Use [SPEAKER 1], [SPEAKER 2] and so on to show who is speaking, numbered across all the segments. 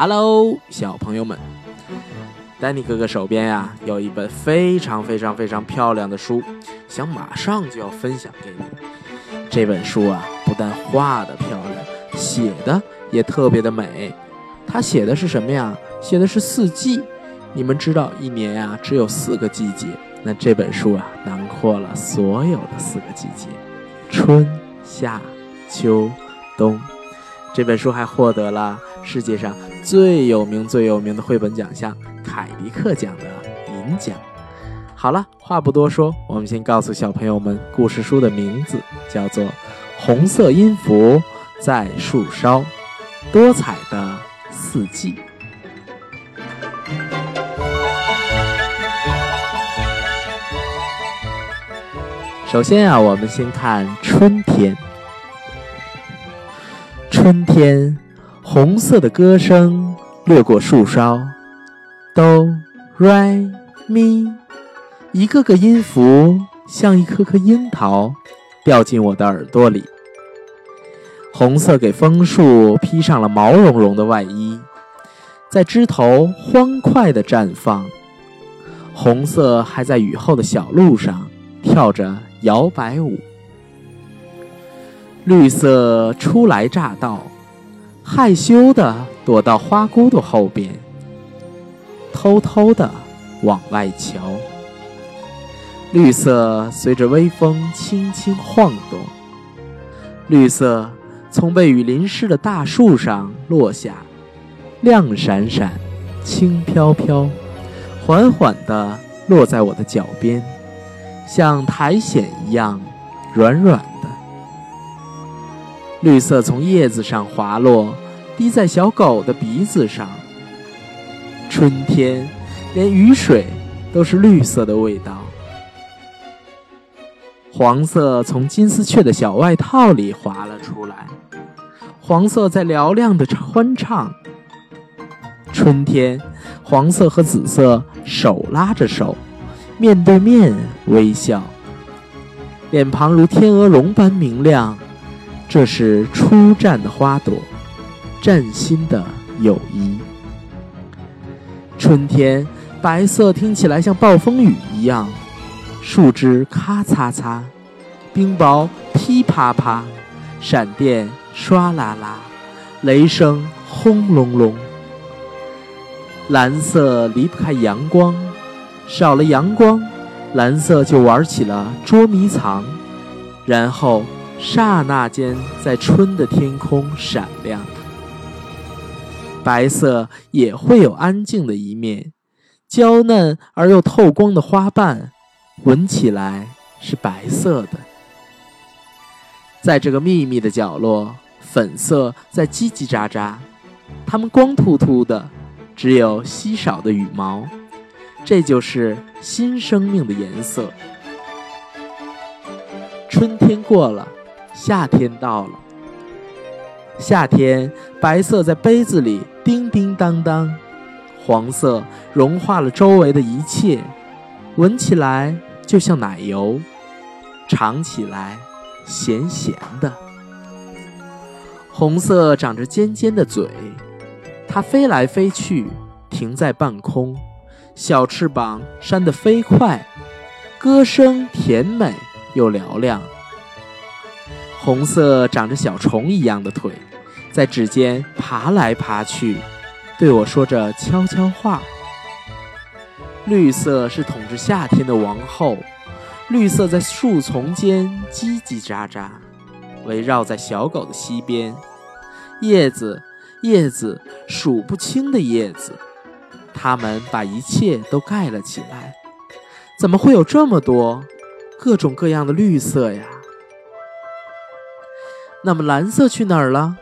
[SPEAKER 1] Hello，小朋友们，丹尼哥哥手边呀有一本非常非常非常漂亮的书，想马上就要分享给你。这本书啊，不但画的漂亮，写的也特别的美。它写的是什么呀？写的是四季。你们知道一年呀只有四个季节，那这本书啊囊括了所有的四个季节：春夏秋冬。这本书还获得了世界上最有名、最有名的绘本奖项——凯迪克奖的银奖。好了，话不多说，我们先告诉小朋友们，故事书的名字叫做《红色音符在树梢》，多彩的四季。首先啊，我们先看春天。春天，红色的歌声掠过树梢，哆、来、咪，一个个音符像一颗颗樱桃，掉进我的耳朵里。红色给枫树披上了毛茸茸的外衣，在枝头欢快地绽放。红色还在雨后的小路上跳着摇摆舞。绿色初来乍到，害羞的躲到花骨朵后边，偷偷的往外瞧。绿色随着微风轻轻晃动，绿色从被雨淋湿的大树上落下，亮闪闪，轻飘飘，缓缓地落在我的脚边，像苔藓一样软软。绿色从叶子上滑落，滴在小狗的鼻子上。春天，连雨水都是绿色的味道。黄色从金丝雀的小外套里滑了出来，黄色在嘹亮的欢唱。春天，黄色和紫色手拉着手，面对面微笑，脸庞如天鹅绒般明亮。这是初绽的花朵，崭新的友谊。春天，白色听起来像暴风雨一样，树枝咔嚓嚓，冰雹噼啪啪，闪电唰啦啦，雷声轰隆隆。蓝色离不开阳光，少了阳光，蓝色就玩起了捉迷藏，然后。刹那间，在春的天空闪亮。白色也会有安静的一面，娇嫩而又透光的花瓣，闻起来是白色的。在这个秘密的角落，粉色在叽叽喳喳，它们光秃秃的，只有稀少的羽毛，这就是新生命的颜色。春天过了。夏天到了，夏天白色在杯子里叮叮当当，黄色融化了周围的一切，闻起来就像奶油，尝起来咸咸的。红色长着尖尖的嘴，它飞来飞去，停在半空，小翅膀扇得飞快，歌声甜美又嘹亮。红色长着小虫一样的腿，在指尖爬来爬去，对我说着悄悄话。绿色是统治夏天的王后，绿色在树丛间叽叽喳喳，围绕在小狗的膝边。叶子，叶子，数不清的叶子，它们把一切都盖了起来。怎么会有这么多，各种各样的绿色呀？那么蓝色去哪儿了？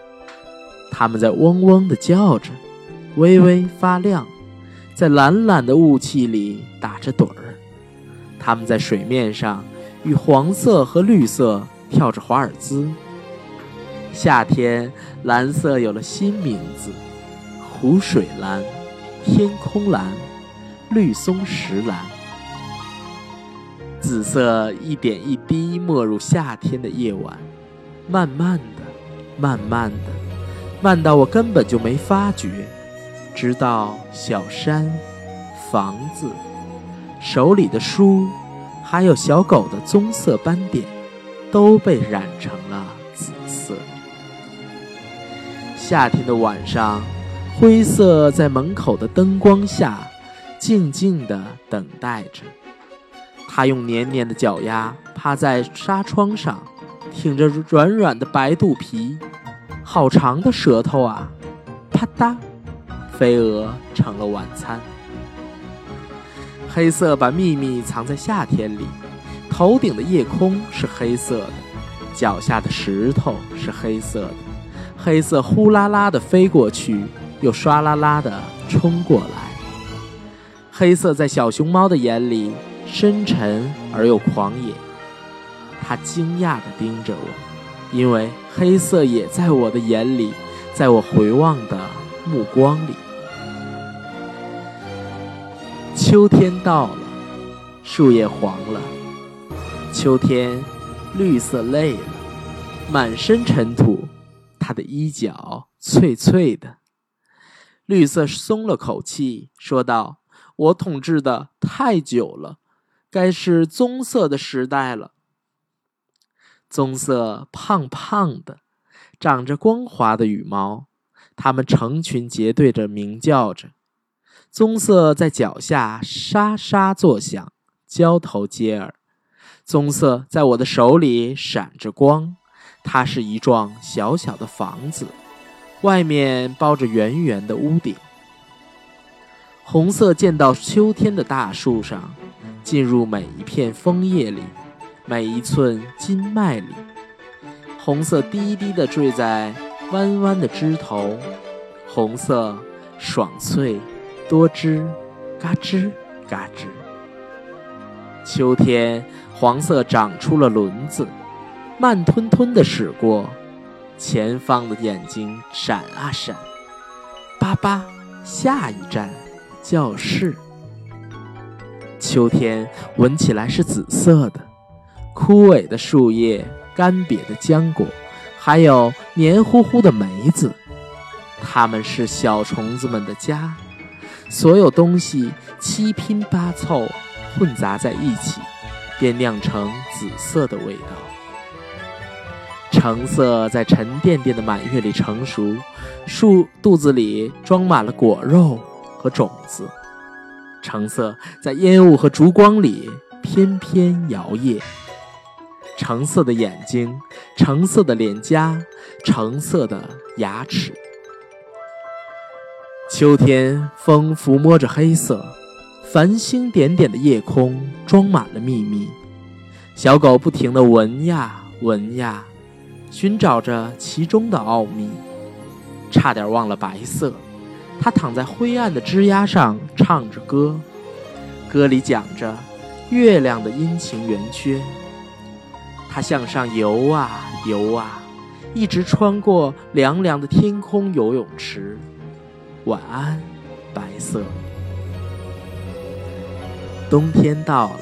[SPEAKER 1] 它们在嗡嗡地叫着，微微发亮，在懒懒的雾气里打着盹儿。它们在水面上与黄色和绿色跳着华尔兹。夏天，蓝色有了新名字：湖水蓝、天空蓝、绿松石蓝。紫色一点一滴没入夏天的夜晚。慢慢的，慢慢的，慢到我根本就没发觉，直到小山、房子、手里的书，还有小狗的棕色斑点，都被染成了紫色。夏天的晚上，灰色在门口的灯光下，静静地等待着。它用黏黏的脚丫趴在纱窗上，挺着软软的白肚皮，好长的舌头啊！啪嗒，飞蛾成了晚餐。黑色把秘密藏在夏天里，头顶的夜空是黑色的，脚下的石头是黑色的。黑色呼啦啦地飞过去，又唰啦啦地冲过来。黑色在小熊猫的眼里深沉而又狂野，他惊讶地盯着我，因为黑色也在我的眼里，在我回望的目光里。秋天到了，树叶黄了，秋天绿色累了，满身尘土。他的衣角脆脆的，绿色松了口气，说道：“我统治的太久了，该是棕色的时代了。棕色胖胖的，长着光滑的羽毛，它们成群结队着鸣叫着。棕色在脚下沙沙作响，交头接耳。棕色在我的手里闪着光。”它是一幢小小的房子，外面包着圆圆的屋顶。红色溅到秋天的大树上，进入每一片枫叶里，每一寸筋脉里。红色低低地坠在弯弯的枝头，红色爽脆多汁，嘎吱嘎吱。秋天，黄色长出了轮子。慢吞吞地驶过，前方的眼睛闪啊闪，叭叭，下一站，教室。秋天闻起来是紫色的，枯萎的树叶，干瘪的浆果，还有黏糊糊的梅子，它们是小虫子们的家。所有东西七拼八凑，混杂在一起，便酿成紫色的味道。橙色在沉甸甸的满月里成熟，树肚子里装满了果肉和种子。橙色在烟雾和烛光里翩翩摇曳。橙色的眼睛，橙色的脸颊，橙色的牙齿。秋天，风抚摸着黑色，繁星点点的夜空装满了秘密。小狗不停地闻呀闻呀。寻找着其中的奥秘，差点忘了白色。它躺在灰暗的枝桠上，唱着歌，歌里讲着月亮的阴晴圆缺。它向上游啊游啊，一直穿过凉凉的天空游泳池。晚安，白色。冬天到了，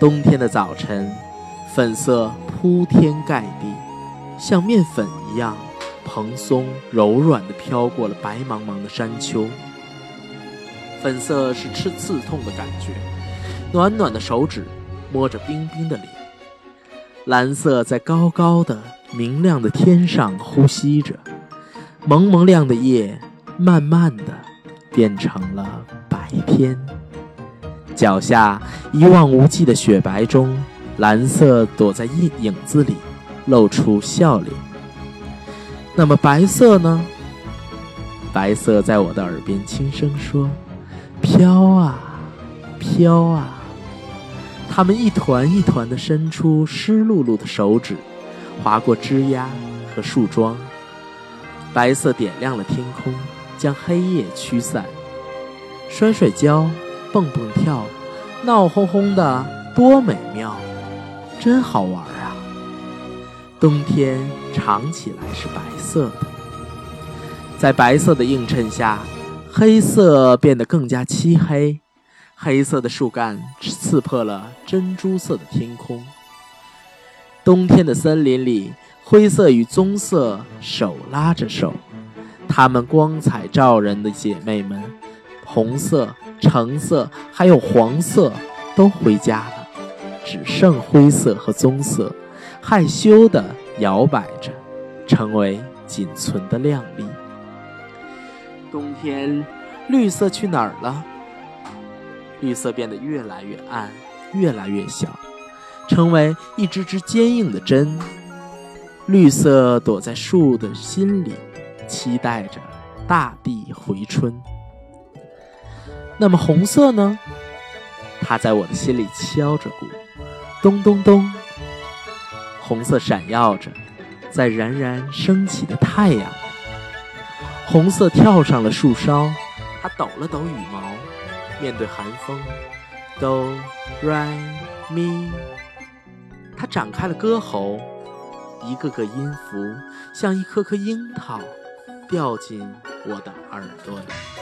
[SPEAKER 1] 冬天的早晨，粉色铺天盖地。像面粉一样蓬松柔软地飘过了白茫茫的山丘。粉色是吃刺痛的感觉，暖暖的手指摸着冰冰的脸。蓝色在高高的明亮的天上呼吸着，蒙蒙亮的夜慢慢的变成了白天。脚下一望无际的雪白中，蓝色躲在影影子里。露出笑脸。那么白色呢？白色在我的耳边轻声说：“飘啊，飘啊。”它们一团一团地伸出湿漉漉的手指，划过枝桠和树桩。白色点亮了天空，将黑夜驱散。摔摔跤，蹦蹦跳，闹哄哄的，多美妙，真好玩啊。冬天长起来是白色的，在白色的映衬下，黑色变得更加漆黑。黑色的树干刺破了珍珠色的天空。冬天的森林里，灰色与棕色手拉着手，她们光彩照人的姐妹们，红色、橙色还有黄色都回家了，只剩灰色和棕色，害羞地摇摆着，成为仅存的靓丽。冬天，绿色去哪儿了？绿色变得越来越暗，越来越小，成为一支支坚硬的针。绿色躲在树的心里，期待着大地回春。那么红色呢？它在我的心里敲着鼓，咚咚咚。红色闪耀着，在冉冉升起的太阳。红色跳上了树梢，它抖了抖羽毛。面对寒风，哆来咪，它展开了歌喉，一个个音符像一颗颗樱桃，掉进我的耳朵里。